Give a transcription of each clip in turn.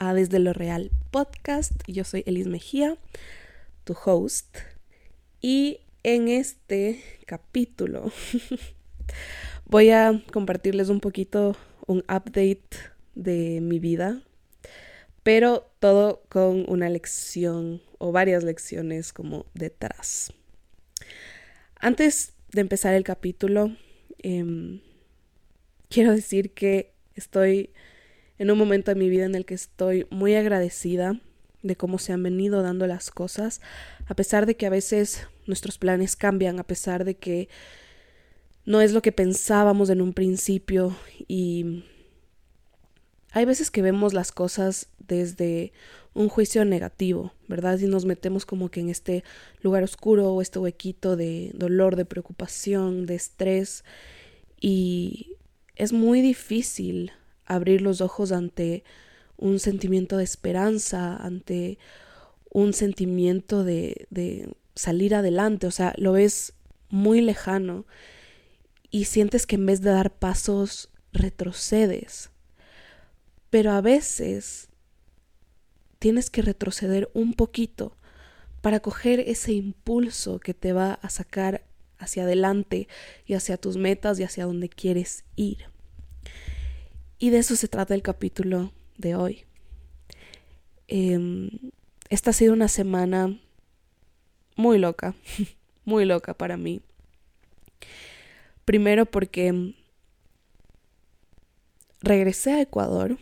a Desde lo Real Podcast. Yo soy Elis Mejía, tu host. Y en este capítulo voy a compartirles un poquito un update de mi vida, pero todo con una lección o varias lecciones como detrás. Antes de empezar el capítulo, em, quiero decir que estoy en un momento de mi vida en el que estoy muy agradecida de cómo se han venido dando las cosas, a pesar de que a veces nuestros planes cambian, a pesar de que no es lo que pensábamos en un principio y hay veces que vemos las cosas desde un juicio negativo, ¿verdad? Y nos metemos como que en este lugar oscuro o este huequito de dolor, de preocupación, de estrés y es muy difícil abrir los ojos ante un sentimiento de esperanza, ante un sentimiento de, de salir adelante, o sea, lo ves muy lejano y sientes que en vez de dar pasos retrocedes. Pero a veces tienes que retroceder un poquito para coger ese impulso que te va a sacar hacia adelante y hacia tus metas y hacia donde quieres ir. Y de eso se trata el capítulo de hoy. Em, esta ha sido una semana muy loca, muy loca para mí. Primero porque regresé a Ecuador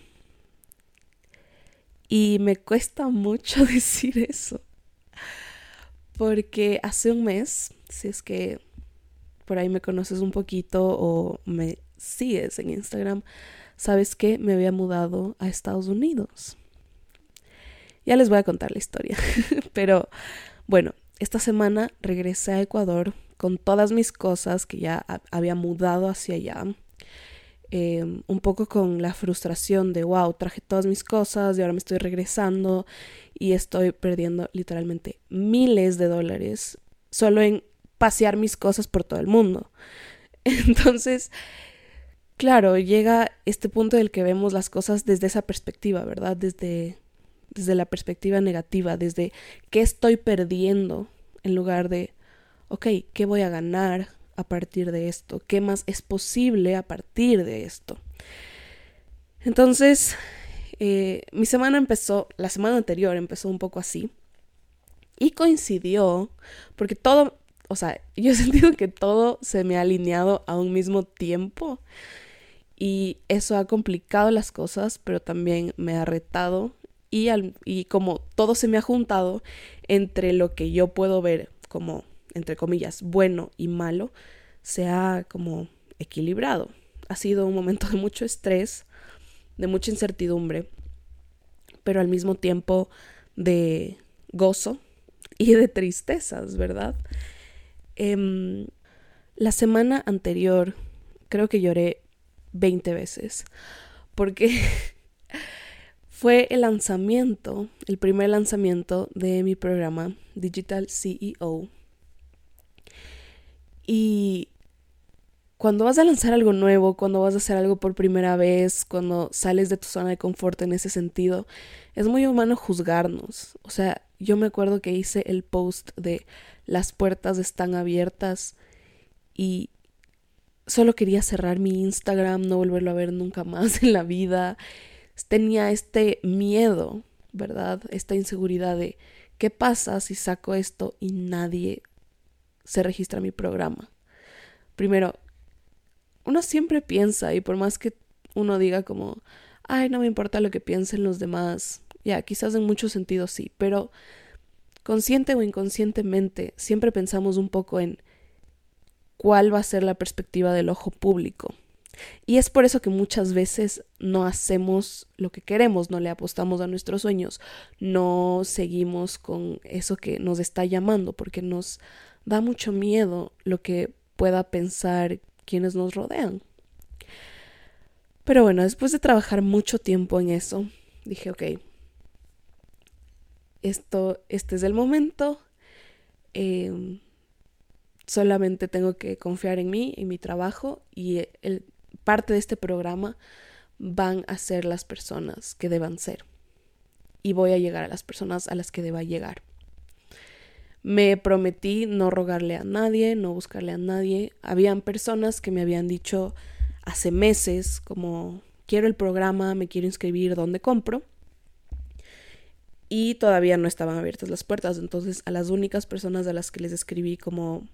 y me cuesta mucho decir eso. Porque hace un mes, si es que por ahí me conoces un poquito o me sigues en Instagram, sabes que me había mudado a Estados Unidos. Ya les voy a contar la historia. Pero bueno, esta semana regresé a Ecuador con todas mis cosas que ya había mudado hacia allá. Em, un poco con la frustración de, wow, traje todas mis cosas y ahora me estoy regresando y estoy perdiendo literalmente miles de dólares solo en pasear mis cosas por todo el mundo. Entonces, claro, llega este punto del que vemos las cosas desde esa perspectiva, ¿verdad? Desde, desde la perspectiva negativa, desde qué estoy perdiendo en lugar de, ok, ¿qué voy a ganar a partir de esto? ¿Qué más es posible a partir de esto? Entonces, eh, mi semana empezó, la semana anterior empezó un poco así. Y coincidió, porque todo, o sea, yo he sentido que todo se me ha alineado a un mismo tiempo. Y eso ha complicado las cosas, pero también me ha retado. Y, y como todo se me ha juntado entre lo que yo puedo ver como, entre comillas, bueno y malo, se ha como equilibrado. Ha sido un momento de mucho estrés, de mucha incertidumbre, pero al mismo tiempo de gozo y de tristezas, ¿verdad? Em, la semana anterior creo que lloré 20 veces, porque fue el lanzamiento, el primer lanzamiento de mi programa Digital CEO. Y cuando vas a lanzar algo nuevo, cuando vas a hacer algo por primera vez, cuando sales de tu zona de confort en ese sentido, es muy humano juzgarnos. O sea, yo me acuerdo que hice el post de las puertas están abiertas y solo quería cerrar mi Instagram, no volverlo a ver nunca más en la vida. Tenía este miedo, ¿verdad? Esta inseguridad de qué pasa si saco esto y nadie se registra mi programa. Primero, uno siempre piensa y por más que uno diga como, ay, no me importa lo que piensen los demás, ya, quizás en muchos sentidos sí, pero consciente o inconscientemente siempre pensamos un poco en cuál va a ser la perspectiva del ojo público. Y es por eso que muchas veces no hacemos lo que queremos, no le apostamos a nuestros sueños, no seguimos con eso que nos está llamando, porque nos da mucho miedo lo que pueda pensar quienes nos rodean. Pero bueno, después de trabajar mucho tiempo en eso, dije, ok, esto, este es el momento. Em, solamente tengo que confiar en mí, en mi trabajo y el, parte de este programa van a ser las personas que deban ser. Y voy a llegar a las personas a las que deba llegar. Me prometí no rogarle a nadie, no buscarle a nadie. Habían personas que me habían dicho hace meses como quiero el programa, me quiero inscribir, ¿dónde compro? Y todavía no estaban abiertas las puertas. Entonces a las únicas personas a las que les escribí como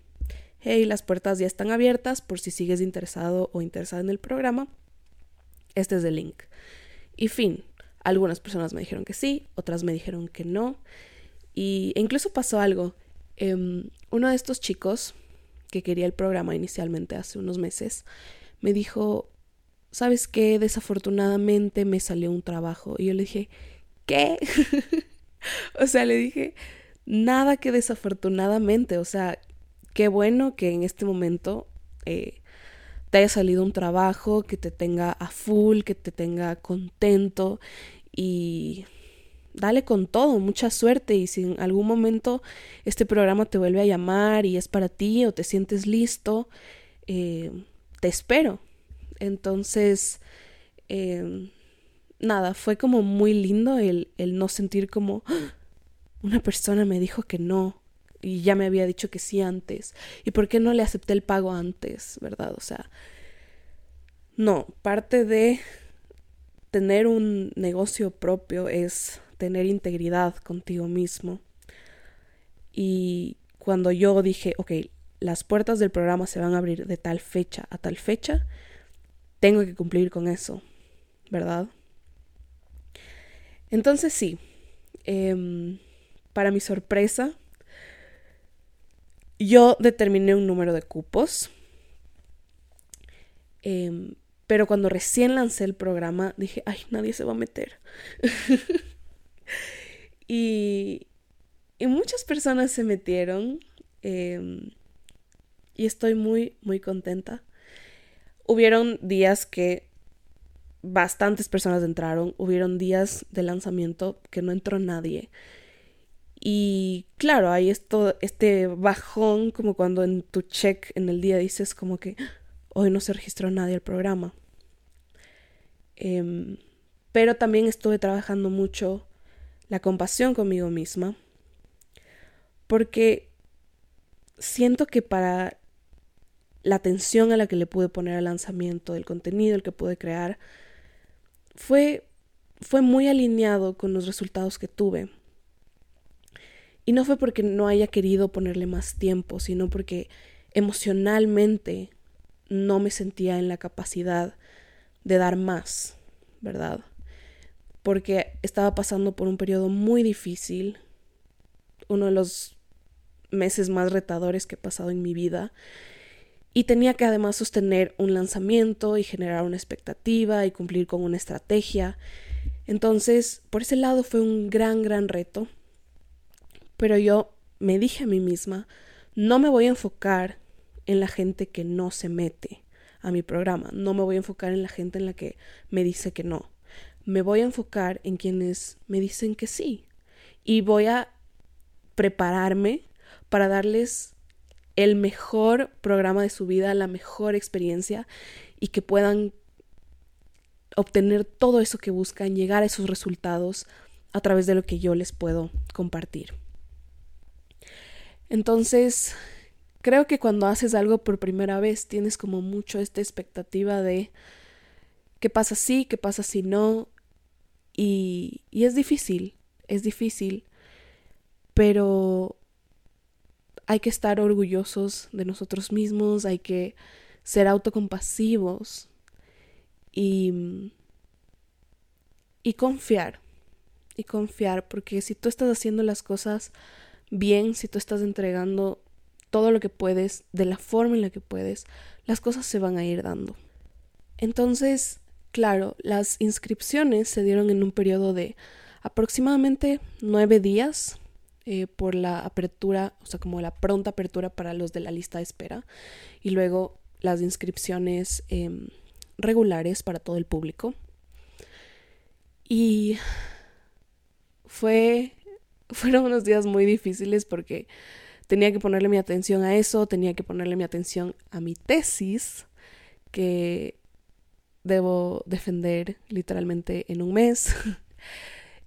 hey, las puertas ya están abiertas por si sigues interesado o interesada en el programa. Este es el link. Y fin, algunas personas me dijeron que sí, otras me dijeron que no. Y e incluso pasó algo. Em, uno de estos chicos que quería el programa inicialmente hace unos meses me dijo, ¿sabes qué? Desafortunadamente me salió un trabajo. Y yo le dije, ¿qué? o sea, le dije, nada que desafortunadamente, o sea, qué bueno que en este momento eh, te haya salido un trabajo que te tenga a full, que te tenga contento y dale con todo, mucha suerte y si en algún momento este programa te vuelve a llamar y es para ti o te sientes listo, eh, te espero. Entonces, em, nada, fue como muy lindo el, el no sentir como ¡Ah! una persona me dijo que no y ya me había dicho que sí antes. ¿Y por qué no le acepté el pago antes, verdad? O sea, no, parte de tener un negocio propio es tener integridad contigo mismo. Y cuando yo dije, ok, las puertas del programa se van a abrir de tal fecha a tal fecha, tengo que cumplir con eso, ¿verdad? Entonces sí, em, para mi sorpresa, yo determiné un número de cupos, em, pero cuando recién lancé el programa dije, ay, nadie se va a meter. y, y, muchas personas se metieron em, y estoy muy, muy contenta. Hubieron días que bastantes personas entraron, hubieron días de lanzamiento que no entró nadie. Y claro, hay esto, este bajón como cuando en tu check en el día dices como que hoy no se registró nadie al programa. Em, pero también estuve trabajando mucho la compasión conmigo misma. Porque siento que para la atención a la que le pude poner al lanzamiento del contenido, el que pude crear, fue, fue muy alineado con los resultados que tuve. Y no fue porque no haya querido ponerle más tiempo, sino porque emocionalmente no me sentía en la capacidad de dar más, ¿verdad? Porque estaba pasando por un periodo muy difícil, uno de los meses más retadores que he pasado en mi vida, y tenía que además sostener un lanzamiento y generar una expectativa y cumplir con una estrategia. Entonces, por ese lado fue un gran, gran reto pero yo me dije a mí misma, no me voy a enfocar en la gente que no se mete a mi programa, no me voy a enfocar en la gente en la que me dice que no, me voy a enfocar en quienes me dicen que sí. Y voy a prepararme para darles el mejor programa de su vida, la mejor experiencia y que puedan obtener todo eso que buscan, llegar a esos resultados a través de lo que yo les puedo compartir. Entonces, creo que cuando haces algo por primera vez tienes como mucho esta expectativa de qué pasa si, qué pasa si no. Y, y es difícil, es difícil, pero hay que estar orgullosos de nosotros mismos, hay que ser autocompasivos y, y confiar, y confiar, porque si tú estás haciendo las cosas bien, si tú estás entregando todo lo que puedes, de la forma en la que puedes, las cosas se van a ir dando. Entonces, claro, las inscripciones se dieron en un periodo de aproximadamente nueve días eh, por la apertura, o sea, como la pronta apertura para los de la lista de espera, y luego las inscripciones em, regulares para todo el público. Y fue fueron unos días muy difíciles porque tenía que ponerle mi atención a eso, tenía que ponerle mi atención a mi tesis, que debo defender literalmente en un mes.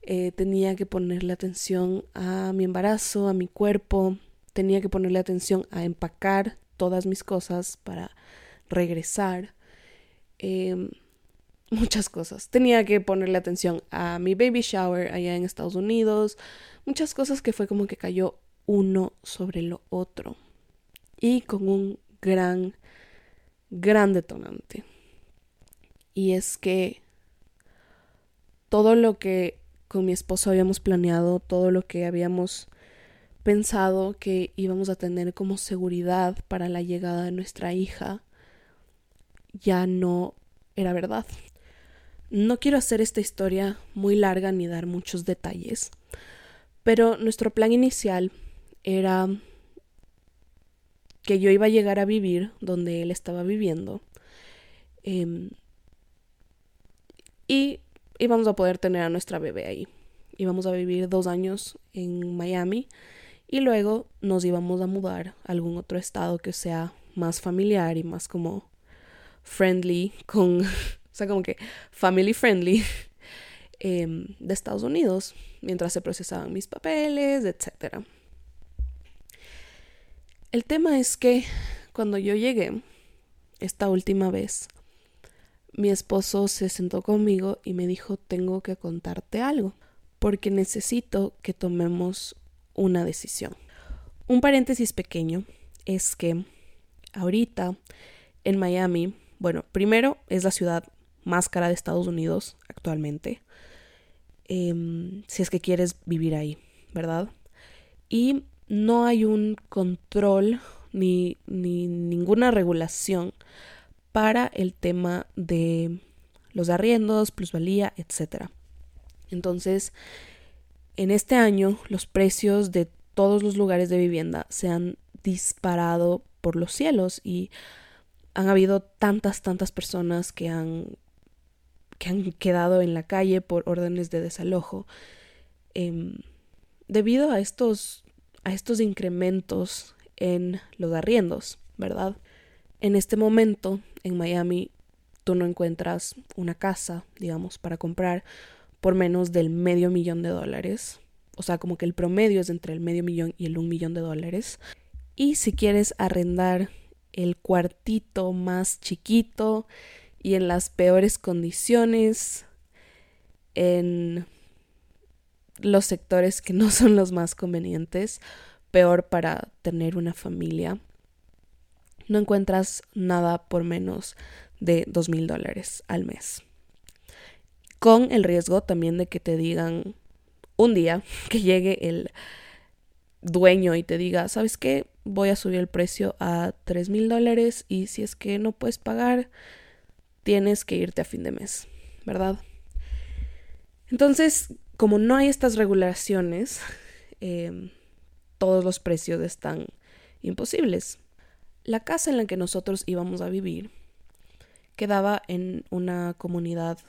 Eh, tenía que ponerle atención a mi embarazo, a mi cuerpo, tenía que ponerle atención a empacar todas mis cosas para regresar. Em, muchas cosas. Tenía que ponerle atención a mi baby shower allá en Estados Unidos. Muchas cosas que fue como que cayó uno sobre lo otro. Y con un gran, gran detonante. Y es que todo lo que con mi esposo habíamos planeado, todo lo que habíamos pensado que íbamos a tener como seguridad para la llegada de nuestra hija, ya no era verdad. No quiero hacer esta historia muy larga ni dar muchos detalles, pero nuestro plan inicial era que yo iba a llegar a vivir donde él estaba viviendo em, y íbamos a poder tener a nuestra bebé ahí. Íbamos a vivir dos años en Miami y luego nos íbamos a mudar a algún otro estado que sea más familiar y más como friendly con, o sea, como que family friendly em, de Estados Unidos mientras se procesaban mis papeles, etc. El tema es que cuando yo llegué esta última vez, mi esposo se sentó conmigo y me dijo, tengo que contarte algo, porque necesito que tomemos una decisión. Un paréntesis pequeño es que ahorita en Miami, bueno, primero es la ciudad más cara de Estados Unidos actualmente, em, si es que quieres vivir ahí, ¿verdad? Y no hay un control ni, ni ninguna regulación para el tema de los arriendos, plusvalía, etc. Entonces, en este año los precios de todos los lugares de vivienda se han disparado por los cielos y han habido tantas, tantas personas que han, que han quedado en la calle por órdenes de desalojo em, debido a estos, a estos incrementos en los arriendos, ¿verdad? En este momento en Miami tú no encuentras una casa, digamos, para comprar por menos del medio millón de dólares. O sea, como que el promedio es entre el medio millón y el un millón de dólares. Y si quieres arrendar el cuartito más chiquito y en las peores condiciones, en los sectores que no son los más convenientes, peor para tener una familia, no encuentras nada por menos de dos mil dólares al mes. Con el riesgo también de que te digan un día que llegue el dueño y te diga, ¿sabes qué? Voy a subir el precio a tres mil dólares y si es que no puedes pagar, tienes que irte a fin de mes, ¿verdad? Entonces, como no hay estas regulaciones, eh, todos los precios están imposibles. La casa en la que nosotros íbamos a vivir quedaba en una comunidad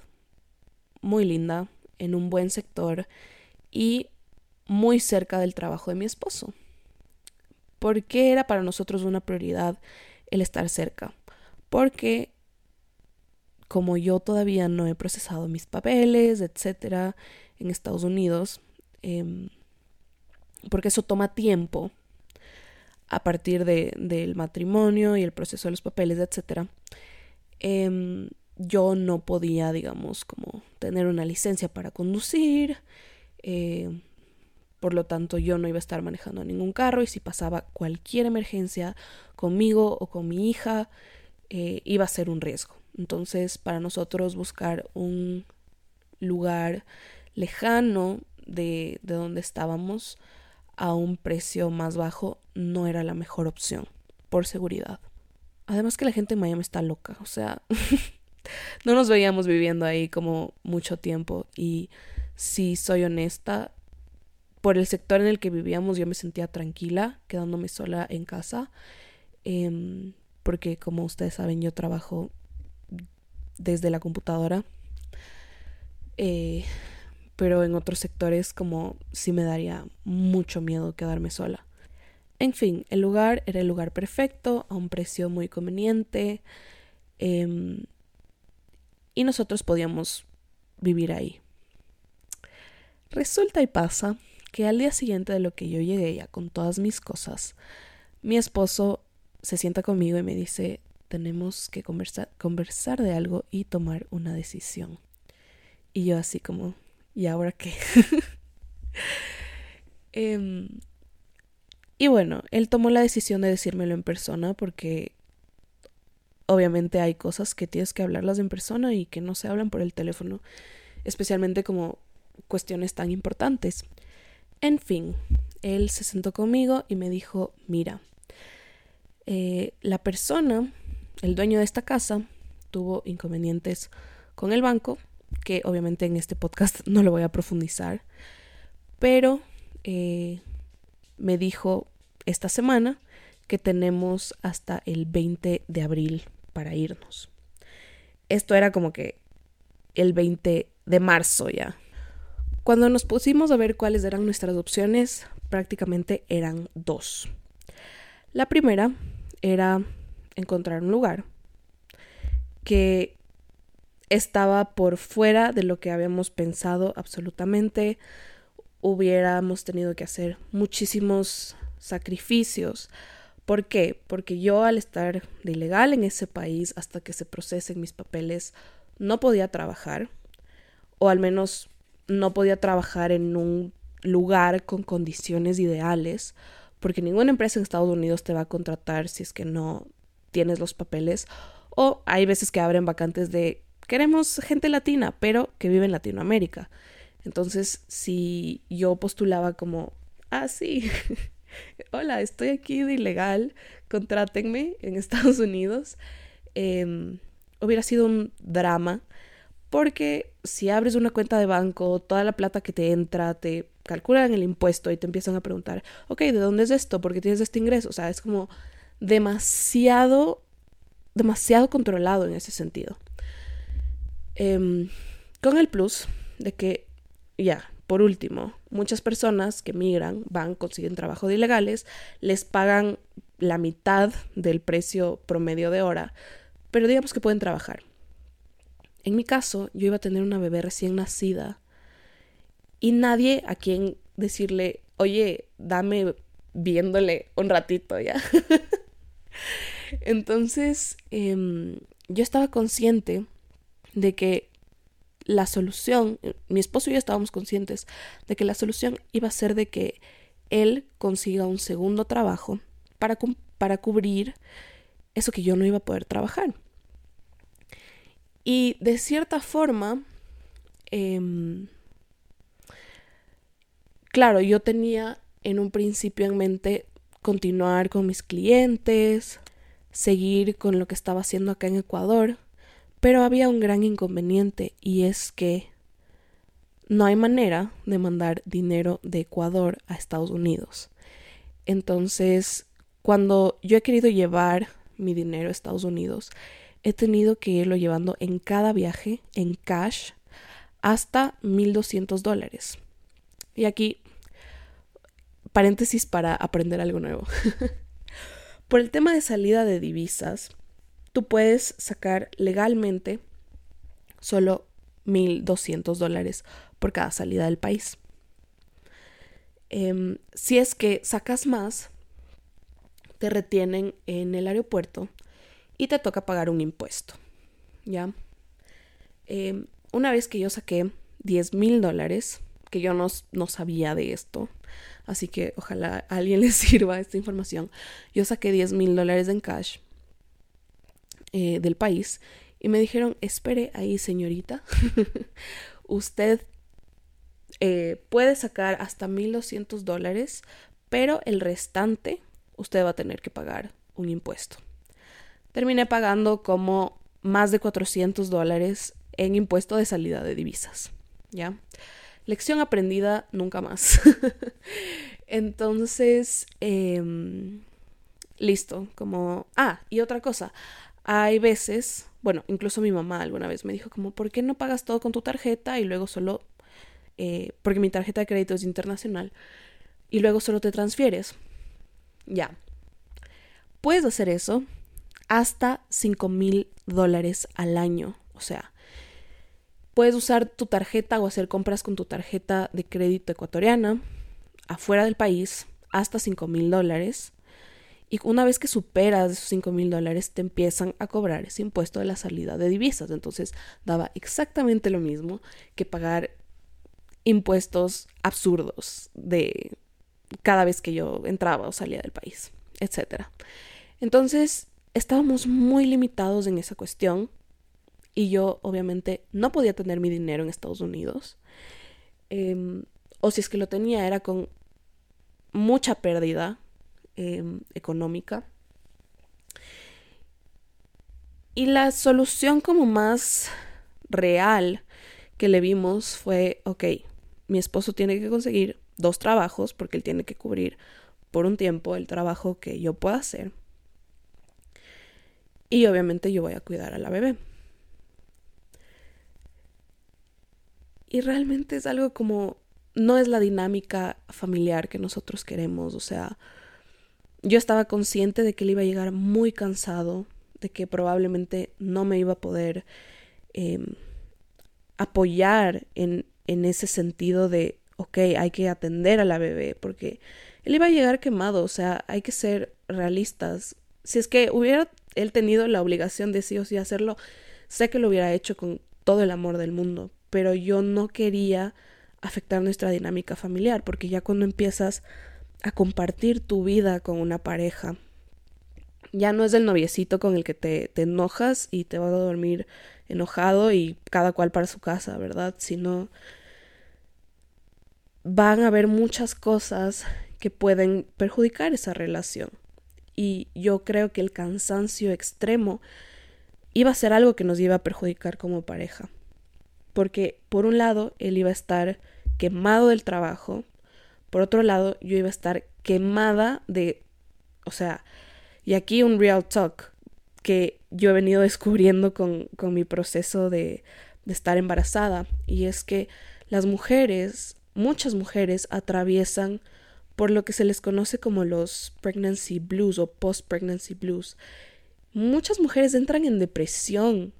muy linda, en un buen sector y muy cerca del trabajo de mi esposo. ¿Por qué era para nosotros una prioridad el estar cerca? Porque como yo todavía no he procesado mis papeles, etcétera, en Estados Unidos, em, porque eso toma tiempo a partir de, del matrimonio y el proceso de los papeles, etc., em, yo no podía, digamos, como tener una licencia para conducir, eh, por lo tanto yo no iba a estar manejando ningún carro y si pasaba cualquier emergencia conmigo o con mi hija, eh, iba a ser un riesgo. Entonces, para nosotros buscar un lugar lejano de, de donde estábamos, a un precio más bajo no era la mejor opción, por seguridad. Además que la gente en Miami está loca, o sea, no nos veíamos viviendo ahí como mucho tiempo y si soy honesta, por el sector en el que vivíamos yo me sentía tranquila quedándome sola en casa, em, porque como ustedes saben yo trabajo desde la computadora. Eh, pero en otros sectores como sí me daría mucho miedo quedarme sola. En fin, el lugar era el lugar perfecto, a un precio muy conveniente. Em, y nosotros podíamos vivir ahí. Resulta y pasa que al día siguiente de lo que yo llegué ya con todas mis cosas, mi esposo se sienta conmigo y me dice, tenemos que conversar, conversar de algo y tomar una decisión. Y yo así como, ¿y ahora qué? Em, y bueno, él tomó la decisión de decírmelo en persona porque obviamente hay cosas que tienes que hablarlas en persona y que no se hablan por el teléfono, especialmente como cuestiones tan importantes. En fin, él se sentó conmigo y me dijo, mira, eh, la persona, el dueño de esta casa, tuvo inconvenientes con el banco, que obviamente en este podcast no lo voy a profundizar, pero eh, me dijo esta semana que tenemos hasta el 20 de abril para irnos. Esto era como que el 20 de marzo ya. Cuando nos pusimos a ver cuáles eran nuestras opciones, prácticamente eran dos. La primera era encontrar un lugar que estaba por fuera de lo que habíamos pensado absolutamente. Hubiéramos tenido que hacer muchísimos sacrificios ¿Por qué? Porque yo al estar de ilegal en ese país hasta que se procesen mis papeles no podía trabajar o al menos no podía trabajar en un lugar con condiciones ideales porque ninguna empresa en Estados Unidos te va a contratar si es que no tienes los papeles o hay veces que abren vacantes de queremos gente latina pero que vive en Latinoamérica. Entonces, si yo postulaba como, ah, sí, hola, estoy aquí de ilegal, contrátenme en Estados Unidos, em, hubiera sido un drama. Porque si abres una cuenta de banco, toda la plata que te entra, te calculan el impuesto y te empiezan a preguntar, ok, ¿de dónde es esto? ¿Por qué tienes este ingreso? O sea, es como demasiado, demasiado controlado en ese sentido. Em, con el plus de que, ya, por último, muchas personas que migran, van, consiguen trabajo de ilegales, les pagan la mitad del precio promedio de hora, pero digamos que pueden trabajar. En mi caso, yo iba a tener una bebé recién nacida y nadie a quien decirle, oye, dame viéndole un ratito ya. Entonces, em, yo estaba consciente de que la solución, mi esposo y yo estábamos conscientes de que la solución iba a ser de que él consiga un segundo trabajo para, para cubrir eso que yo no iba a poder trabajar. Y de cierta forma, em, claro, yo tenía en un principio en mente continuar con mis clientes, seguir con lo que estaba haciendo acá en Ecuador, pero había un gran inconveniente y es que no hay manera de mandar dinero de Ecuador a Estados Unidos. Entonces, cuando yo he querido llevar mi dinero a Estados Unidos, he tenido que irlo llevando en cada viaje, en cash, hasta 1.200 dólares. Y aquí, paréntesis para aprender algo nuevo. Por el tema de salida de divisas, tú puedes sacar legalmente solo 1.200 dólares por cada salida del país. Em, si es que sacas más, te retienen en el aeropuerto y te toca pagar un impuesto. ¿Ya? Em, una vez que yo saqué 10 mil dólares, que yo no, no, sabía de esto, así que ojalá alguien le sirva esta información, yo saqué 10 mil dólares en cash eh, del país y me dijeron, espere ahí señorita, usted eh, puede sacar hasta 1.200 dólares, pero el restante usted va a tener que pagar un impuesto. Terminé pagando como más de 400 dólares en impuesto de salida de divisas. ¿Ya? Lección aprendida nunca más. Entonces, em, listo, como... Ah, y otra cosa, hay veces, bueno, incluso mi mamá alguna vez me dijo como, ¿por qué no pagas todo con tu tarjeta y luego solo, eh, porque mi tarjeta de crédito es internacional, y luego solo te transfieres? Ya. Puedes hacer eso hasta 5 mil dólares al año. O sea, puedes usar tu tarjeta o hacer compras con tu tarjeta de crédito ecuatoriana afuera del país hasta 5 mil dólares. Y una vez que superas esos 5 mil dólares, te empiezan a cobrar ese impuesto de la salida de divisas. Entonces daba exactamente lo mismo que pagar impuestos absurdos de cada vez que yo entraba o salía del país, etc. Entonces estábamos muy limitados en esa cuestión y yo obviamente no podía tener mi dinero en Estados Unidos. Em, o si es que lo tenía era con mucha pérdida Em, económica. Y la solución como más real que le vimos fue, ok, mi esposo tiene que conseguir dos trabajos porque él tiene que cubrir por un tiempo el trabajo que yo pueda hacer. Y obviamente yo voy a cuidar a la bebé. Y realmente es algo como, no es la dinámica familiar que nosotros queremos, o sea, yo estaba consciente de que él iba a llegar muy cansado, de que probablemente no me iba a poder em, apoyar en, en ese sentido de, ok, hay que atender a la bebé, porque él iba a llegar quemado, o sea, hay que ser realistas. Si es que hubiera él tenido la obligación de sí o sí hacerlo, sé que lo hubiera hecho con todo el amor del mundo, pero yo no quería afectar nuestra dinámica familiar, porque ya cuando empiezas a compartir tu vida con una pareja. Ya no es el noviecito con el que te, te enojas y te vas a dormir enojado y cada cual para su casa, ¿verdad? Sino van a haber muchas cosas que pueden perjudicar esa relación. Y yo creo que el cansancio extremo iba a ser algo que nos iba a perjudicar como pareja. Porque por un lado, él iba a estar quemado del trabajo, por otro lado, yo iba a estar quemada de, o sea, y aquí un real talk que yo he venido descubriendo con, con mi proceso de, de estar embarazada, y es que las mujeres, muchas mujeres atraviesan por lo que se les conoce como los pregnancy blues o post-pregnancy blues. Muchas mujeres entran en depresión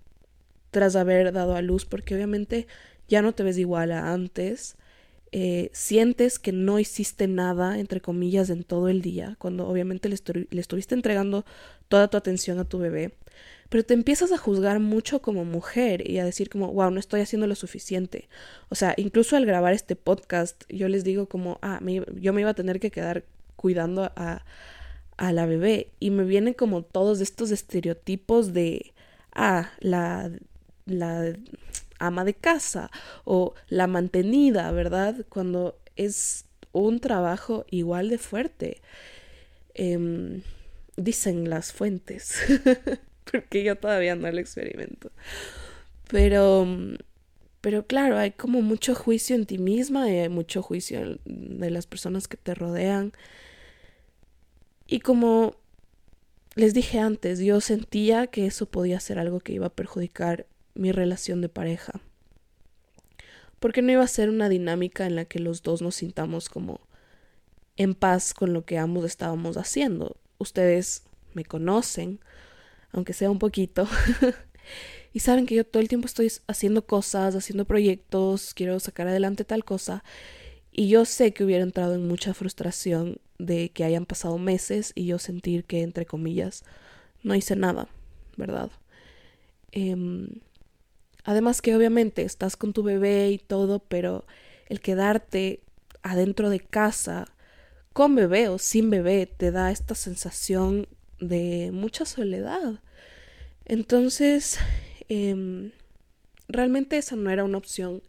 tras haber dado a luz porque obviamente ya no te ves igual a antes, eh, sientes que no hiciste nada, entre comillas, en todo el día, cuando obviamente le, estuviste entregando toda tu atención a tu bebé, pero te empiezas a juzgar mucho como mujer y a decir como, wow, no estoy haciendo lo suficiente. O sea, incluso al grabar este podcast, yo les digo como, ah, yo me iba a tener que quedar cuidando a, a la bebé y me vienen como todos estos estereotipos de, ah, la, la ama de casa o la mantenida, ¿verdad? Cuando es un trabajo igual de fuerte. Em, dicen las fuentes, porque yo todavía no lo experimento. Pero, pero claro, hay como mucho juicio en ti misma y hay mucho juicio de las personas que te rodean. Y como les dije antes, yo sentía que eso podía ser algo que iba a perjudicar mi relación de pareja. Porque no iba a ser una dinámica en la que los dos nos sintamos como en paz con lo que ambos estábamos haciendo. Ustedes me conocen, aunque sea un poquito, y saben que yo todo el tiempo estoy haciendo cosas, haciendo proyectos, quiero sacar adelante tal cosa, y yo sé que hubiera entrado en mucha frustración de que hayan pasado meses y yo sentir que, entre comillas, no hice nada, ¿verdad? Eh, Además que obviamente estás con tu bebé y todo, pero el quedarte adentro de casa con bebé o sin bebé te da esta sensación de mucha soledad. Entonces, em, realmente esa no era una opción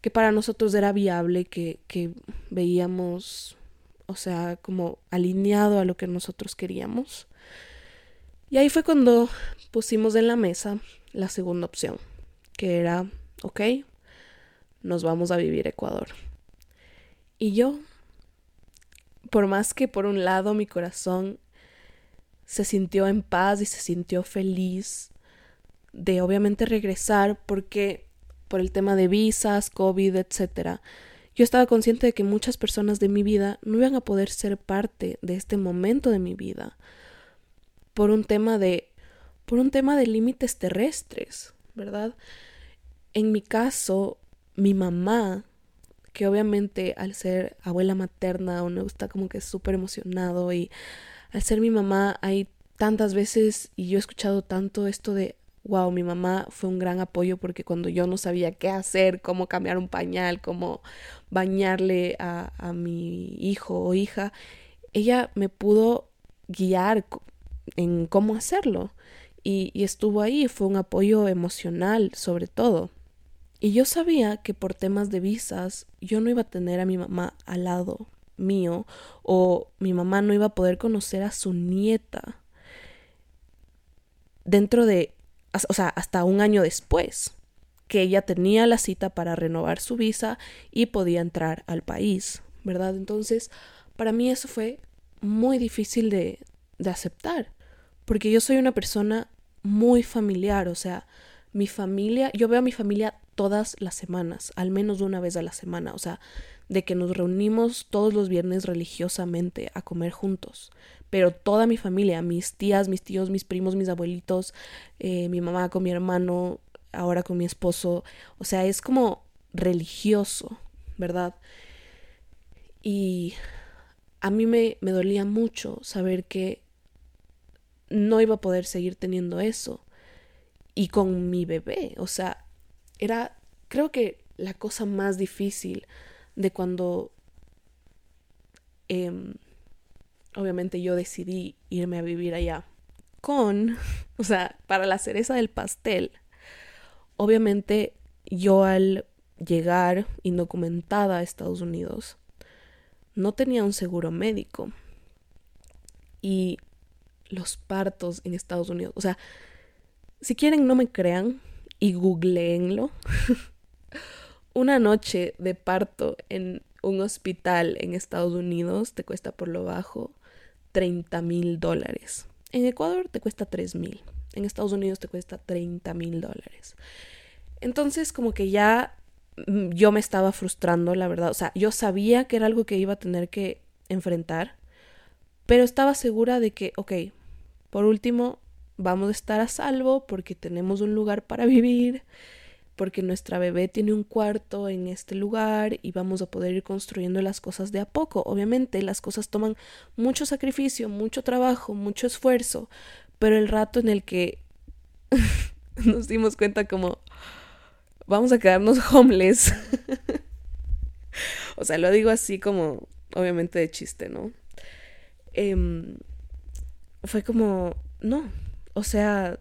que para nosotros era viable, que, que veíamos, o sea, como alineado a lo que nosotros queríamos. Y ahí fue cuando pusimos en la mesa la segunda opción que era, ok, nos vamos a vivir Ecuador. Y yo, por más que por un lado mi corazón se sintió en paz y se sintió feliz de obviamente regresar porque por el tema de visas, COVID, etc. Yo estaba consciente de que muchas personas de mi vida no iban a poder ser parte de este momento de mi vida por un tema de por un tema de límites terrestres. ¿verdad? En mi caso, mi mamá, que obviamente al ser abuela materna uno está como que súper emocionado y al ser mi mamá hay tantas veces y yo he escuchado tanto esto de wow, mi mamá fue un gran apoyo porque cuando yo no sabía qué hacer, cómo cambiar un pañal, cómo bañarle a, mi hijo o hija, ella me pudo guiar en cómo hacerlo y, y estuvo ahí, fue un apoyo emocional sobre todo. Y yo sabía que por temas de visas yo no iba a tener a mi mamá al lado mío o mi mamá no iba a poder conocer a su nieta dentro de, o sea, hasta un año después, que ella tenía la cita para renovar su visa y podía entrar al país, ¿verdad? Entonces, para mí eso fue muy difícil de, de aceptar, porque yo soy una persona muy familiar, o sea, mi familia, yo veo a mi familia todas las semanas, al menos una vez a la semana, o sea, de que nos reunimos todos los viernes religiosamente a comer juntos. Pero toda mi familia, mis tías, mis tíos, mis primos, mis abuelitos, eh, mi mamá con mi hermano, ahora con mi esposo, o sea, es como religioso, ¿verdad? Y a mí me, me dolía mucho saber que no iba a poder seguir teniendo eso. Y con mi bebé, o sea, era, creo que la cosa más difícil de cuando em, obviamente yo decidí irme a vivir allá con, o sea, para la cereza del pastel, obviamente yo al llegar indocumentada a Estados Unidos no tenía un seguro médico. Y los partos en Estados Unidos, o sea, si quieren no me crean y googleenlo. una noche de parto en un hospital en Estados Unidos te cuesta por lo bajo 30 mil dólares. En Ecuador te cuesta 3 mil. En Estados Unidos te cuesta 30 mil dólares. Entonces como que ya mm, yo me estaba frustrando, la verdad. O sea, yo sabía que era algo que iba a tener que enfrentar, pero estaba segura de que, ok, por último, vamos a estar a salvo porque tenemos un lugar para vivir porque nuestra bebé tiene un cuarto en este lugar y vamos a poder ir construyendo las cosas de a poco. Obviamente las cosas toman mucho sacrificio, mucho trabajo, mucho esfuerzo, pero el rato en el que nos dimos cuenta como vamos a quedarnos homeless. o sea, lo digo así como obviamente de chiste, ¿no? Em, fue como, no, o sea,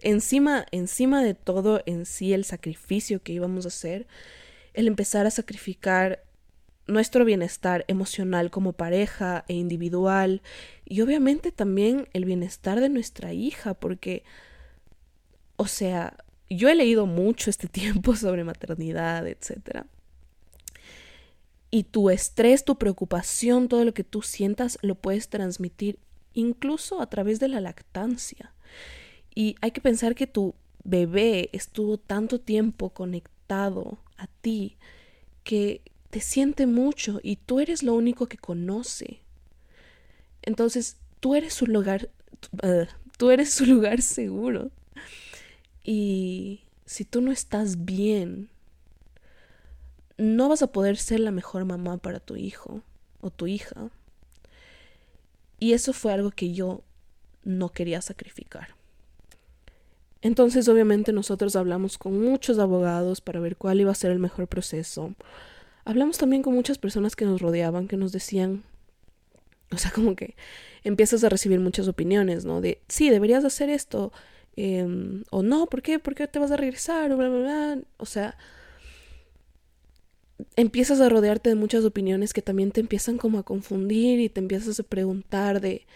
encima, encima de todo en sí el sacrificio que íbamos a hacer, el empezar a sacrificar nuestro bienestar emocional como pareja e individual y obviamente también el bienestar de nuestra hija porque o sea, yo he leído mucho este tiempo sobre maternidad, etcétera. Y tu estrés, tu preocupación, todo lo que tú sientas lo puedes transmitir incluso a través de la lactancia. Y hay que pensar que tu bebé estuvo tanto tiempo conectado a ti que te siente mucho y tú eres lo único que conoce. Entonces, tú eres su lugar, tú eres su lugar seguro. Y si tú no estás bien, no vas a poder ser la mejor mamá para tu hijo o tu hija. Y eso fue algo que yo no quería sacrificar. Entonces, obviamente, nosotros hablamos con muchos abogados para ver cuál iba a ser el mejor proceso. Hablamos también con muchas personas que nos rodeaban, que nos decían, o sea, como que empiezas a recibir muchas opiniones, ¿no? De, sí, deberías hacer esto, em, o no, ¿por qué? ¿Por qué te vas a regresar? O, bla, bla, bla. o sea, empiezas a rodearte de muchas opiniones que también te empiezan como a confundir y te empiezas a preguntar de,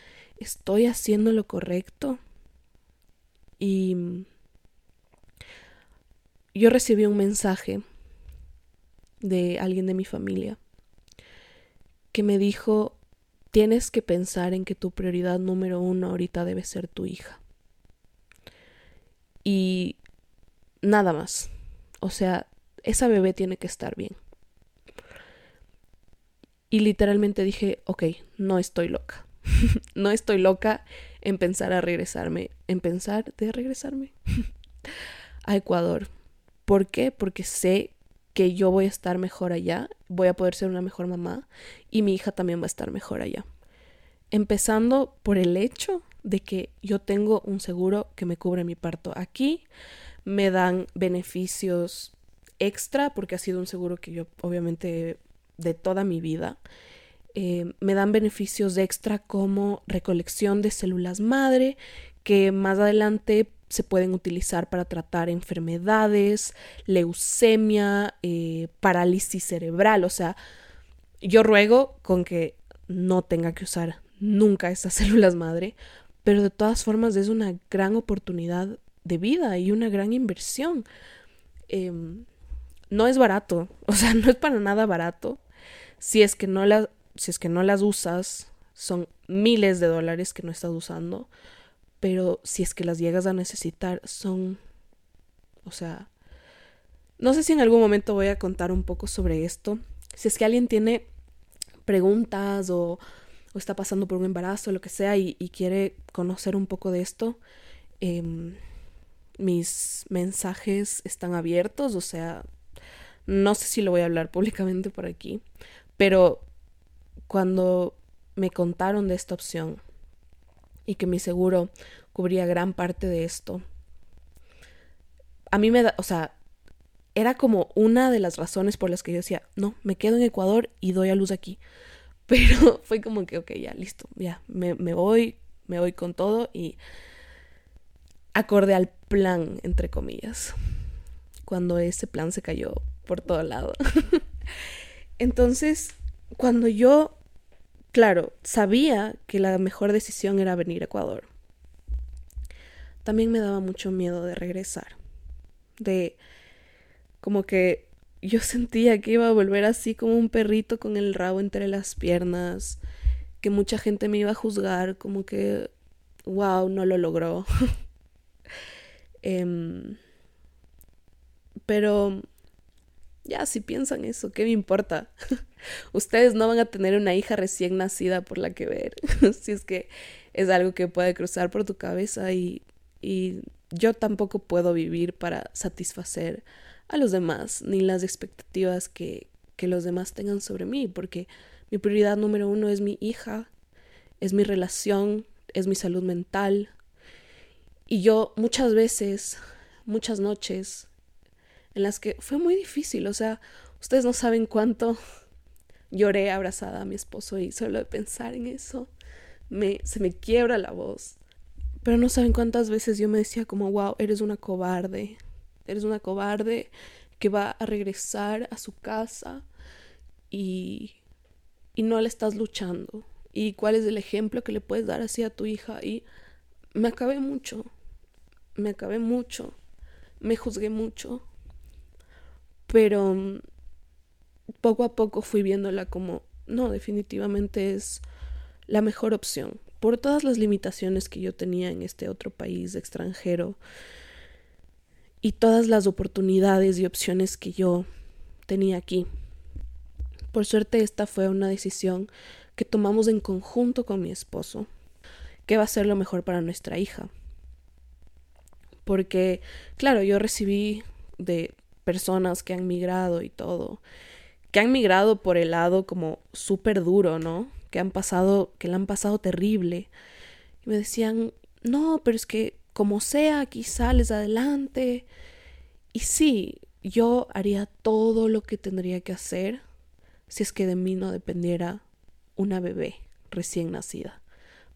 ¿estoy haciendo lo correcto? Y yo recibí un mensaje de alguien de mi familia que me dijo, tienes que pensar en que tu prioridad número uno ahorita debe ser tu hija. Y nada más. O sea, esa bebé tiene que estar bien. Y literalmente dije, ok, no estoy loca. no estoy loca en pensar a regresarme, en pensar de regresarme a Ecuador. ¿Por qué? Porque sé que yo voy a estar mejor allá, voy a poder ser una mejor mamá y mi hija también va a estar mejor allá. Empezando por el hecho de que yo tengo un seguro que me cubre mi parto aquí, me dan beneficios extra porque ha sido un seguro que yo obviamente de toda mi vida. Eh, me dan beneficios extra como recolección de células madre que más adelante se pueden utilizar para tratar enfermedades, leucemia, eh, parálisis cerebral. O sea, yo ruego con que no tenga que usar nunca estas células madre, pero de todas formas es una gran oportunidad de vida y una gran inversión. Em, no es barato, o sea, no es para nada barato. Si es que no las, si es que no las usas, son miles de dólares que no estás usando pero si es que las llegas a necesitar son, o sea, no sé si en algún momento voy a contar un poco sobre esto. Si es que alguien tiene preguntas o, está pasando por un embarazo o lo que sea y, quiere conocer un poco de esto, em, mis mensajes están abiertos, o sea, no sé si lo voy a hablar públicamente por aquí, pero cuando me contaron de esta opción, y que mi seguro cubría gran parte de esto. A mí me da, o sea, era como una de las razones por las que yo decía, no, me quedo en Ecuador y doy a luz aquí. Pero fue como que, ok, ya, listo, ya, me, me voy, me voy con todo y acorde al plan, entre comillas, cuando ese plan se cayó por todo lado. Entonces, cuando yo Claro, sabía que la mejor decisión era venir a Ecuador. También me daba mucho miedo de regresar. De como que yo sentía que iba a volver así como un perrito con el rabo entre las piernas, que mucha gente me iba a juzgar, como que, wow, no lo logró. Em, pero ya, si piensan eso, ¿qué me importa? Ustedes no van a tener una hija recién nacida por la que ver, si es que es algo que puede cruzar por tu cabeza y, y yo tampoco puedo vivir para satisfacer a los demás, ni las expectativas que, que los demás tengan sobre mí, porque mi prioridad número uno es mi hija, es mi relación, es mi salud mental. Y yo muchas veces, muchas noches, en las que fue muy difícil, o sea, ustedes no saben cuánto lloré abrazada a mi esposo y solo de pensar en eso me, se me quiebra la voz. Pero no saben cuántas veces yo me decía como, wow, eres una cobarde, eres una cobarde que va a regresar a su casa y, y no le estás luchando. ¿Y cuál es el ejemplo que le puedes dar así a tu hija? Y me acabé mucho, me acabé mucho, me juzgué mucho pero mm, poco a poco fui viéndola como, no, definitivamente es la mejor opción, por todas las limitaciones que yo tenía en este otro país extranjero y todas las oportunidades y opciones que yo tenía aquí. Por suerte esta fue una decisión que tomamos en conjunto con mi esposo, que va a ser lo mejor para nuestra hija. Porque, claro, yo recibí de personas que han migrado y todo, que han migrado por el lado como súper duro, ¿no? Que han pasado, que la han pasado terrible. Y me decían, no, pero es que como sea, aquí sales adelante. Y sí, yo haría todo lo que tendría que hacer si es que de mí no dependiera una bebé recién nacida,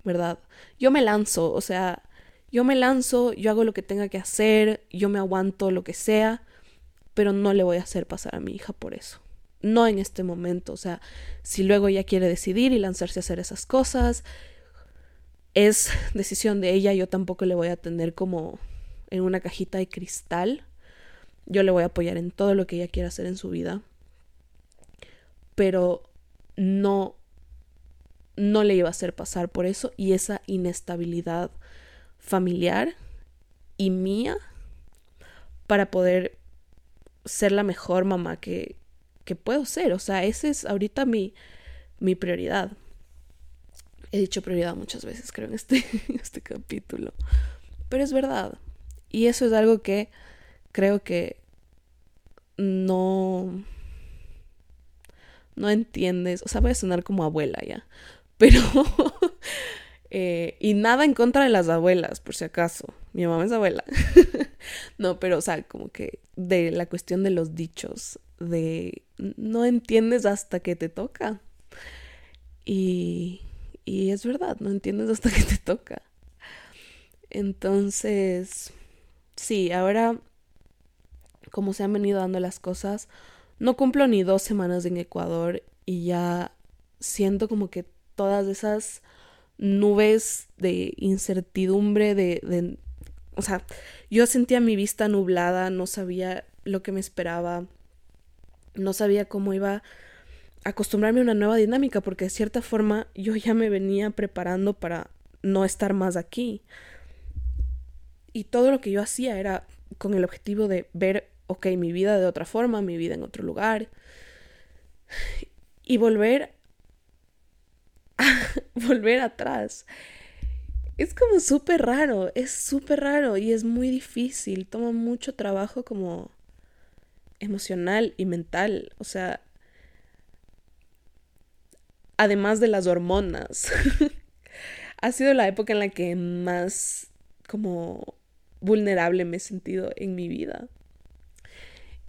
¿verdad? Yo me lanzo, o sea, yo me lanzo, yo hago lo que tenga que hacer, yo me aguanto lo que sea, pero no le voy a hacer pasar a mi hija por eso. No en este momento, o sea, si luego ella quiere decidir y lanzarse a hacer esas cosas, es decisión de ella, yo tampoco le voy a tener como en una cajita de cristal. Yo le voy a apoyar en todo lo que ella quiera hacer en su vida. Pero no no le iba a hacer pasar por eso y esa inestabilidad familiar y mía para poder ser la mejor mamá que, que puedo ser. O sea, esa es ahorita mi, mi prioridad. He dicho prioridad muchas veces, creo, en este, este capítulo. Pero es verdad. Y eso es algo que creo que no no entiendes, o sea, voy a sonar como abuela ya, pero eh, y nada en contra de las abuelas, por si acaso, mi mamá es abuela, no, pero o sea, como que de la cuestión de los dichos, de no entiendes hasta que te toca. Y, y es verdad, no entiendes hasta que te toca. Entonces, sí, ahora como se han venido dando las cosas, no cumplo ni dos semanas en Ecuador y ya siento como que todas esas nubes de incertidumbre, de, de, o sea, yo sentía mi vista nublada, no sabía lo que me esperaba, no sabía cómo iba a acostumbrarme a una nueva dinámica, porque de cierta forma yo ya me venía preparando para no estar más aquí. Y todo lo que yo hacía era con el objetivo de ver ok, mi vida de otra forma, mi vida en otro lugar. Y volver volver atrás. Es como súper raro, es súper raro y es muy difícil, toma mucho trabajo como emocional y mental, o sea, además de las hormonas, ha sido la época en la que más como vulnerable me he sentido en mi vida.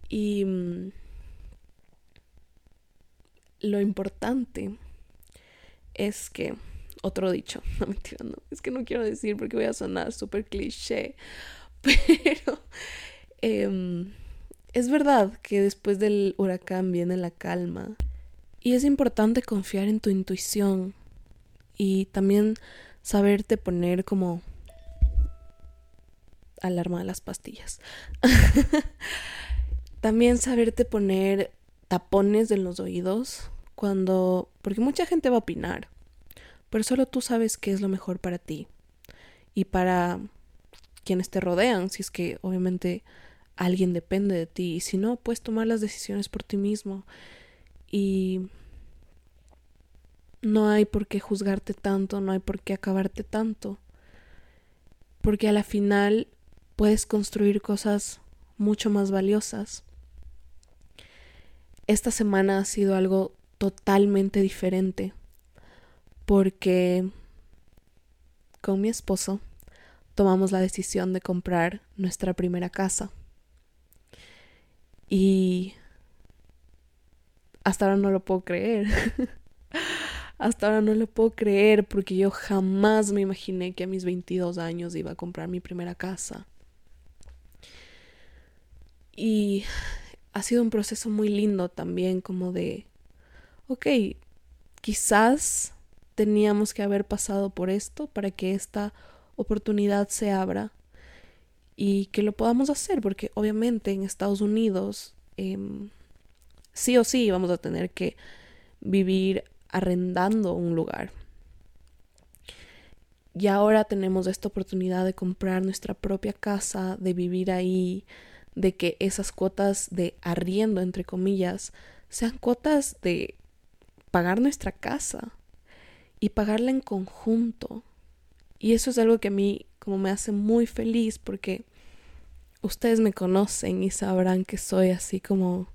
Y mm, lo importante es que, otro dicho, no mentira, no, es que no quiero decir porque voy a sonar súper cliché, pero em, es verdad que después del huracán viene la calma y es importante confiar en tu intuición y también saberte poner como alarma de las pastillas. También saberte poner tapones en los oídos cuando... porque mucha gente va a opinar, pero solo tú sabes qué es lo mejor para ti y para quienes te rodean, si es que obviamente alguien depende de ti y si no, puedes tomar las decisiones por ti mismo. Y no hay por qué juzgarte tanto, no hay por qué acabarte tanto, porque a la final puedes construir cosas mucho más valiosas. Esta semana ha sido algo totalmente diferente porque con mi esposo tomamos la decisión de comprar nuestra primera casa. Y hasta ahora no lo puedo creer. hasta ahora no lo puedo creer porque yo jamás me imaginé que a mis 22 años iba a comprar mi primera casa. Y ha sido un proceso muy lindo también, como de, ok, quizás teníamos que haber pasado por esto para que esta oportunidad se abra y que lo podamos hacer, porque obviamente en Estados Unidos em, sí o sí vamos a tener que vivir arrendando un lugar. Y ahora tenemos esta oportunidad de comprar nuestra propia casa, de vivir ahí, de que esas cuotas de arriendo, entre comillas, sean cuotas de pagar nuestra casa y pagarla en conjunto. Y eso es algo que a mí como me hace muy feliz porque ustedes me conocen y sabrán que soy así como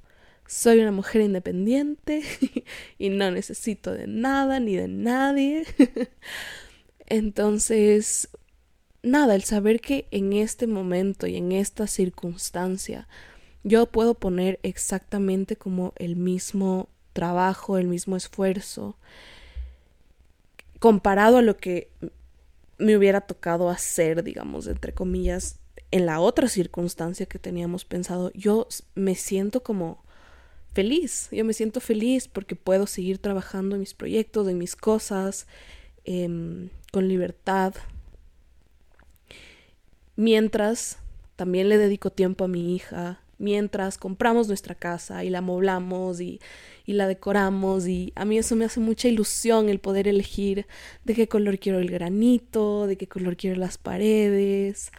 soy una mujer independiente y no necesito de nada ni de nadie. Entonces, nada, el saber que en este momento y en esta circunstancia yo puedo poner exactamente como el mismo trabajo, el mismo esfuerzo, comparado a lo que me hubiera tocado hacer, digamos, entre comillas, en la otra circunstancia que teníamos pensado, yo me siento como feliz, yo me siento feliz porque puedo seguir trabajando en mis proyectos, en mis cosas, em, con libertad, mientras también le dedico tiempo a mi hija, mientras compramos nuestra casa y la amoblamos y, y, la decoramos y a mí eso me hace mucha ilusión el poder elegir de qué color quiero el granito, de qué color quiero las paredes.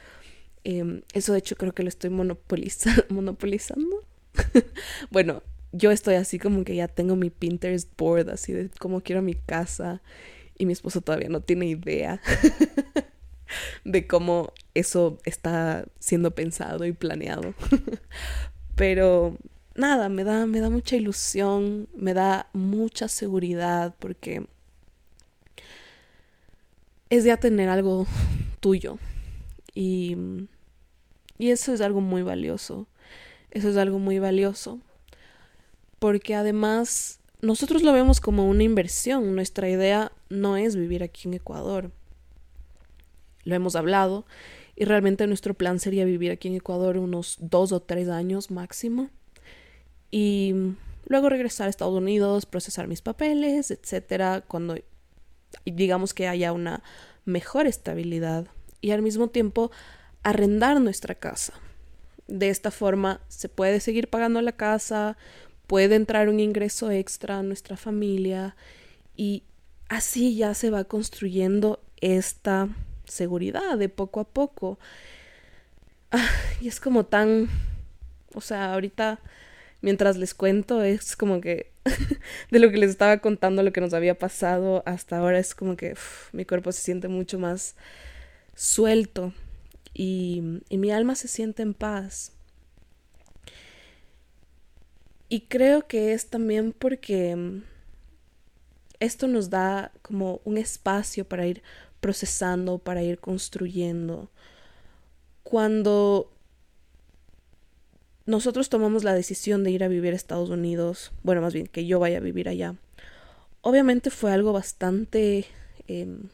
Em, eso de hecho creo que lo estoy monopolizando. bueno, yo estoy así como que ya tengo mi Pinterest board así de cómo quiero mi casa y mi esposo todavía no tiene idea. de cómo eso está siendo pensado y planeado. Pero nada, me da, me da mucha ilusión, me da mucha seguridad porque es ya tener algo tuyo. Y, y eso es algo muy valioso. Eso es algo muy valioso. Porque además nosotros lo vemos como una inversión. Nuestra idea no es vivir aquí en Ecuador. Lo hemos hablado y realmente nuestro plan sería vivir aquí en Ecuador unos dos o tres años máximo. Y luego regresar a Estados Unidos, procesar mis papeles, etcétera, cuando digamos que haya una mejor estabilidad y al mismo tiempo arrendar nuestra casa. De esta forma se puede seguir pagando la casa, puede entrar un ingreso extra a nuestra familia y así ya se va construyendo esta seguridad de poco a poco. Ah, y es como tan, o sea, ahorita mientras les cuento es como que de lo que les estaba contando, lo que nos había pasado hasta ahora, es como que mi cuerpo se siente mucho más suelto y, y mi alma se siente en paz. Y creo que es también porque mm, esto nos da como un espacio para ir procesando, para ir construyendo. Cuando nosotros tomamos la decisión de ir a vivir a Estados Unidos, bueno, más bien que yo vaya a vivir allá, obviamente fue algo bastante... Em,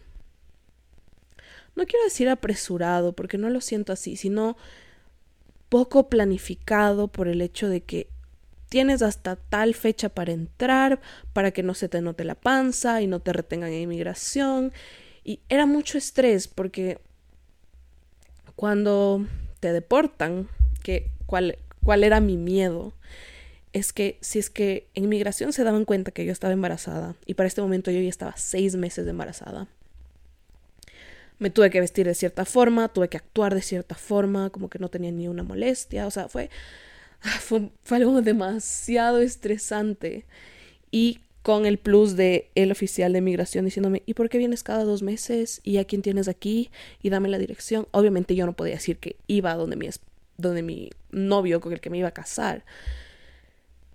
no quiero decir apresurado, porque no lo siento así, sino poco planificado por el hecho de que tienes hasta tal fecha para entrar, para que no se te note la panza y no te retengan en inmigración. Y era mucho estrés porque cuando te deportan, que cuál, cuál era mi miedo, es que si es que en inmigración se daban cuenta que yo estaba embarazada, y para este momento yo ya estaba seis meses embarazada, me tuve que vestir de cierta forma, tuve que actuar de cierta forma, como que no tenía ni una molestia, o sea, fue, fue, fue algo demasiado estresante. Y con el plus de el oficial de migración diciéndome, ¿y por qué vienes cada dos meses? ¿Y a quién tienes aquí? Y dame la dirección. Obviamente yo no podía decir que iba donde mi, donde mi novio con el que me iba a casar.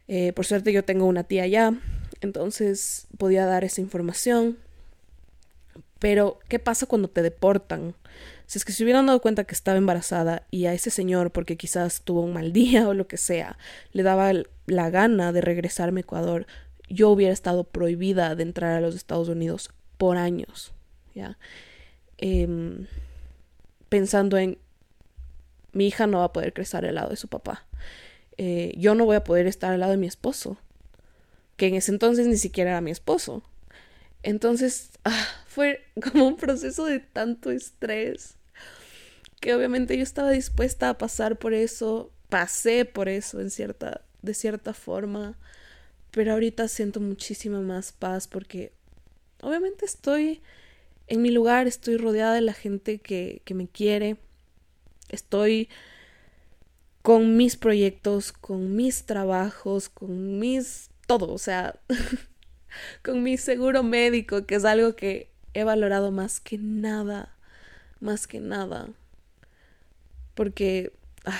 Eh, por suerte yo tengo una tía allá, entonces podía dar esa información. Pero, ¿qué pasa cuando te deportan? Si es que se hubieran dado cuenta que estaba embarazada y a ese señor, porque quizás tuvo un mal día o lo que sea, le daba la gana de regresarme a Ecuador, yo hubiera estado prohibida de entrar a los Estados Unidos por años, ¿ya? Em, pensando en mi hija no va a poder crecer al lado de su papá. Eh, yo no voy a poder estar al lado de mi esposo, que en ese entonces ni siquiera era mi esposo. Entonces, ah, fue como un proceso de tanto estrés, que obviamente yo estaba dispuesta a pasar por eso, pasé por eso en cierta, de cierta forma, pero ahorita siento muchísima más paz porque obviamente estoy en mi lugar, estoy rodeada de la gente que, que me quiere, Estoy con mis proyectos, con mis trabajos, con mis todo, o sea, con mi seguro médico, que es algo que he valorado más que nada, más que nada. Porque, ah,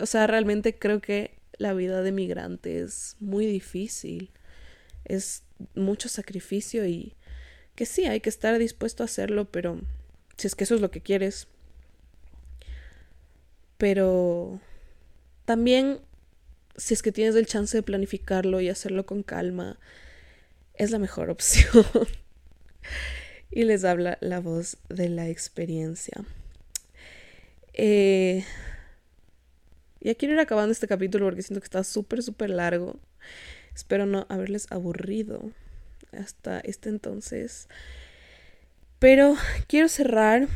o sea, realmente creo que la vida de migrante es muy difícil, es mucho sacrificio y que sí, hay que estar dispuesto a hacerlo, pero si es que eso es lo que quieres, pero también, si es que tienes el chance de planificarlo y hacerlo con calma, es la mejor opción. y les habla la voz de la experiencia. Eh, ya quiero ir acabando este capítulo porque siento que está súper, súper largo. Espero no haberles aburrido hasta este entonces. Pero quiero cerrar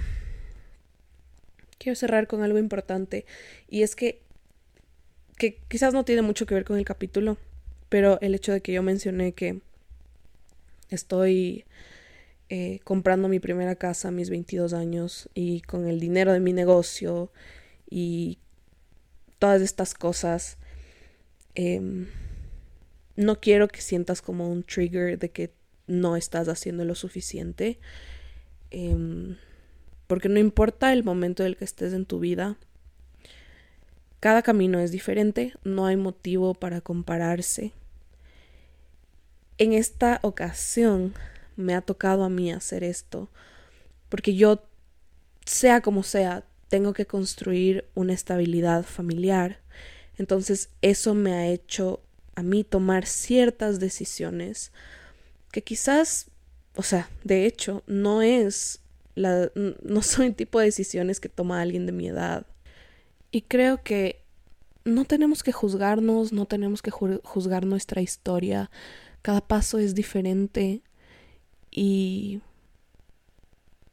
quiero cerrar con algo importante y es que, que quizás no tiene mucho que ver con el capítulo, pero el hecho de que yo mencioné que estoy eh, comprando mi primera casa a mis 22 años y con el dinero de mi negocio y todas estas cosas, em, no quiero que sientas como un trigger de que no estás haciendo lo suficiente. Em, porque no importa el momento en el que estés en tu vida, cada camino es diferente, no hay motivo para compararse. En esta ocasión me ha tocado a mí hacer esto, porque yo, sea como sea, tengo que construir una estabilidad familiar. Entonces eso me ha hecho a mí tomar ciertas decisiones que quizás, o sea, de hecho, no es la, no son el tipo de decisiones que toma alguien de mi edad. Y creo que no tenemos que juzgarnos, no tenemos que juzgar nuestra historia. Cada paso es diferente y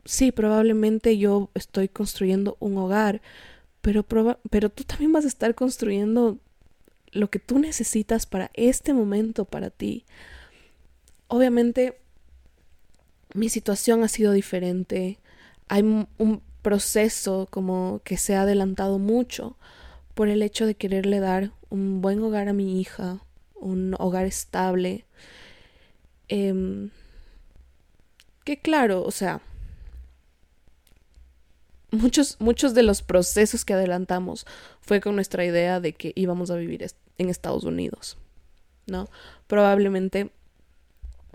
sí, probablemente yo estoy construyendo un hogar, pero, pero tú también vas a estar construyendo lo que tú necesitas para este momento, para ti. Obviamente, mi situación ha sido diferente. Hay un proceso como que se ha adelantado mucho por el hecho de quererle dar un buen hogar a mi hija, un hogar estable. Em, que claro, o sea, muchos, muchos de los procesos que adelantamos fue con nuestra idea de que íbamos a vivir en Estados Unidos, ¿no? Probablemente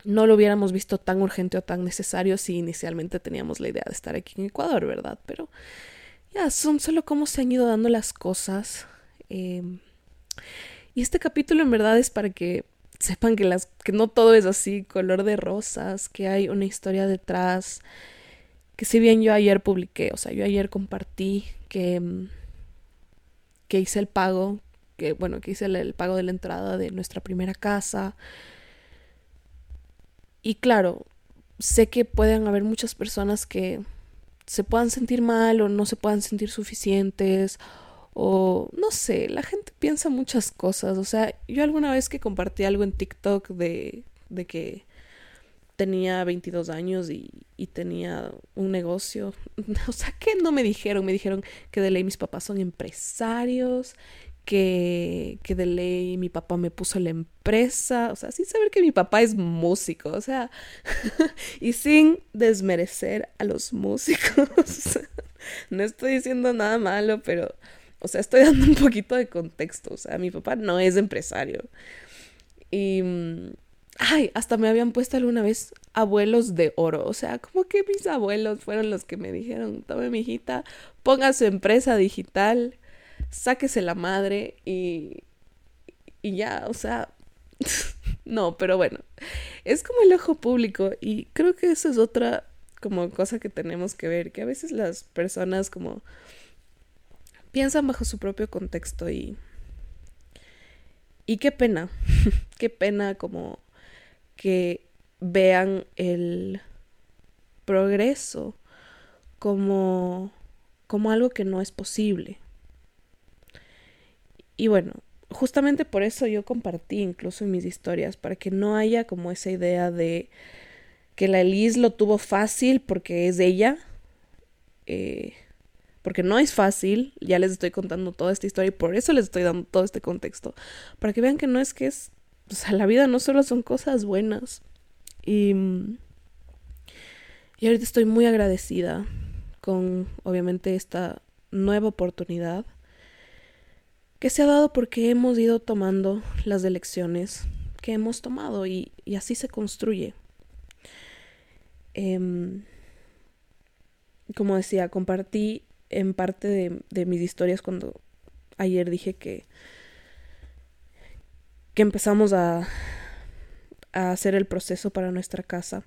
no lo hubiéramos visto tan urgente o tan necesario si inicialmente teníamos la idea de estar aquí en Ecuador, ¿verdad? Pero ya, son solo cómo se han ido dando las cosas. Em, y este capítulo en verdad es para que sepan que, las, que no todo es así, color de rosas, que hay una historia detrás. Que si bien yo ayer publiqué, o sea, yo ayer compartí que, em, que hice el pago, que bueno, que hice el pago de la entrada de nuestra primera casa y claro, sé que pueden haber muchas personas que se puedan sentir mal o no se puedan sentir suficientes o no sé, la gente piensa muchas cosas. O sea, yo alguna vez que compartí algo en TikTok de, de que tenía 22 años y, tenía un negocio. O sea, que no me dijeron? Me dijeron que de ley mis papás son empresarios, que, que de ley mi papá me puso la empresa, o sea, sin saber que mi papá es músico, o sea, y sin desmerecer a los músicos. no estoy diciendo nada malo, pero, o sea, estoy dando un poquito de contexto, o sea, mi papá no es empresario. Y... Ay, hasta me habían puesto alguna vez abuelos de oro. O sea, como que mis abuelos fueron los que me dijeron, tome mi hijita, ponga su empresa digital sáquese la madre y, y ya, o sea, no, pero bueno, es como el ojo público y creo que eso es otra como cosa que tenemos que ver, que a veces las personas como piensan bajo su propio contexto y y qué pena, qué pena como que vean el progreso como como algo que no es posible. Y bueno, justamente por eso yo compartí incluso en mis historias, para que no haya como esa idea de que la Elise lo tuvo fácil porque es ella. Eh, porque no es fácil, ya les estoy contando toda esta historia y por eso les estoy dando todo este contexto, para que vean que no es que es, o sea, la vida no solo son cosas buenas. Y, y ahorita estoy muy agradecida con, obviamente, esta nueva oportunidad que se ha dado porque hemos ido tomando las elecciones que hemos tomado y, así se construye. Em, como decía, compartí en parte de, mis historias cuando ayer dije que, que empezamos a, a hacer el proceso para nuestra casa.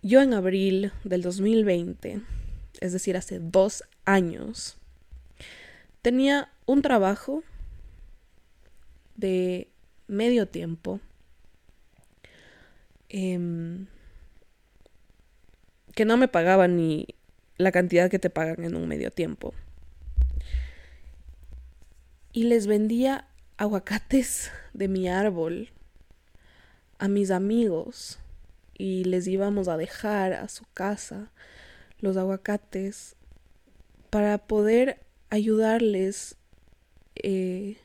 Yo en abril del 2020, es decir, hace dos años, Tenía un trabajo de medio tiempo em, que no me pagaban ni la cantidad que te pagan en un medio tiempo. Y les vendía aguacates de mi árbol a mis amigos y les íbamos a dejar a su casa los aguacates para poder ayudarles, eh,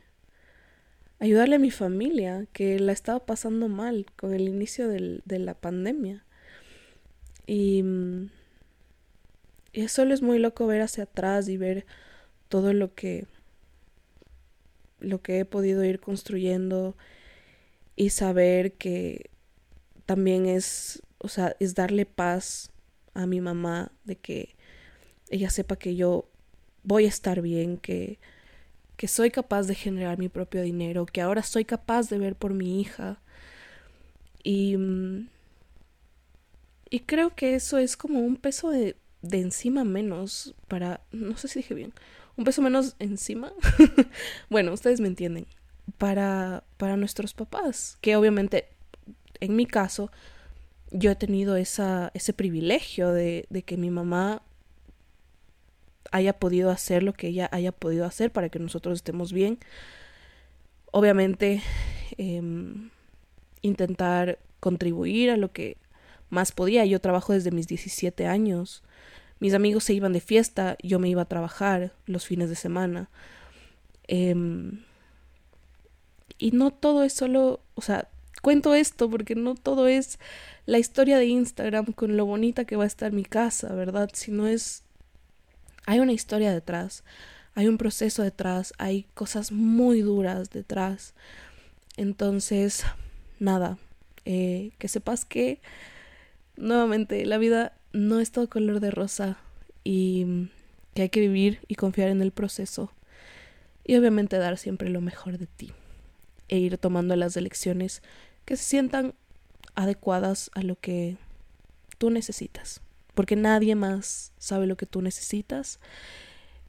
ayudarle a mi familia que la estaba pasando mal con el inicio del, de la pandemia. Y, y es solo es muy loco ver hacia atrás y ver todo lo que lo que he podido ir construyendo y saber que también es, o sea, es darle paz a mi mamá de que ella sepa que yo voy a estar bien, que que soy capaz de generar mi propio dinero, que ahora soy capaz de ver por mi hija. Y, mm, y creo que eso es como un peso de, de encima menos para, no sé si dije bien, un peso menos encima. bueno, ustedes me entienden. Para, para nuestros papás, que obviamente, en mi caso, yo he tenido esa, ese privilegio de, de que mi mamá haya podido hacer lo que ella haya podido hacer para que nosotros estemos bien. Obviamente, em, intentar contribuir a lo que más podía. Yo trabajo desde mis 17 años. Mis amigos se iban de fiesta, yo me iba a trabajar los fines de semana. Em, y no todo es solo, o sea, cuento esto porque no todo es la historia de Instagram con lo bonita que va a estar mi casa, ¿verdad? Sino es hay una historia detrás, hay un proceso detrás, hay cosas muy duras detrás. Entonces, nada, eh, que sepas que nuevamente la vida no es todo color de rosa y que hay que vivir y confiar en el proceso y obviamente dar siempre lo mejor de ti e ir tomando las elecciones que se sientan adecuadas a lo que tú necesitas porque nadie más sabe lo que tú necesitas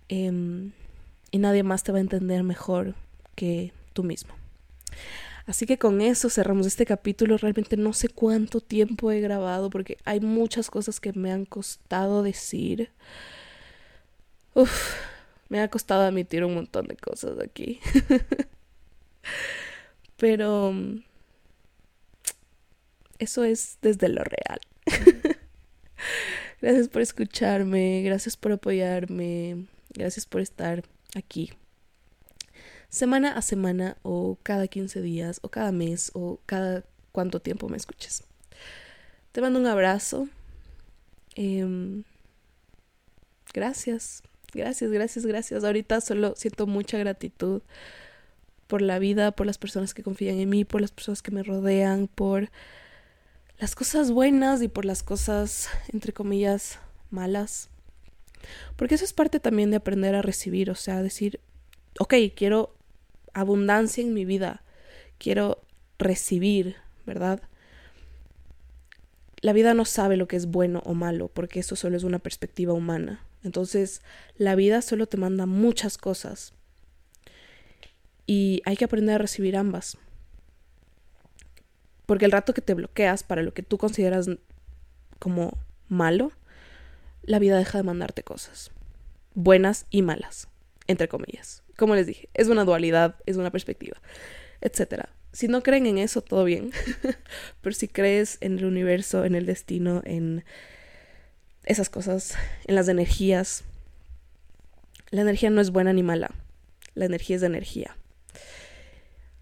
em, y nadie más te va a entender mejor que tú mismo. Así que con eso cerramos este capítulo. Realmente no sé cuánto tiempo he grabado porque hay muchas cosas que me han costado decir. Uf, me ha costado admitir un montón de cosas aquí. Pero eso es desde lo real. Gracias por escucharme, gracias por apoyarme, gracias por estar aquí. Semana a semana o cada 15 días o cada mes o cada cuánto tiempo me escuches. Te mando un abrazo. Em, gracias, gracias, gracias, gracias. Ahorita solo siento mucha gratitud por la vida, por las personas que confían en mí, por las personas que me rodean, por las cosas buenas y por las cosas, entre comillas, malas. Porque eso es parte también de aprender a recibir, o sea, decir, ok, quiero abundancia en mi vida, quiero recibir, ¿verdad? La vida no sabe lo que es bueno o malo, porque eso solo es una perspectiva humana. Entonces, la vida solo te manda muchas cosas. Y hay que aprender a recibir ambas. Porque el rato que te bloqueas para lo que tú consideras como malo, la vida deja de mandarte cosas. Buenas y malas, entre comillas. Como les dije, es una dualidad, es una perspectiva, etc. Si no creen en eso, todo bien. Pero si crees en el universo, en el destino, en esas cosas, en las energías, la energía no es buena ni mala. La energía es de energía.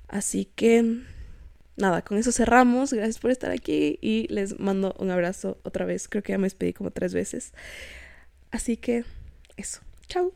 Así que nada, con eso cerramos. Gracias por estar aquí y les mando un abrazo otra vez. Creo que ya me despedí como tres veces. Así que eso. Chao.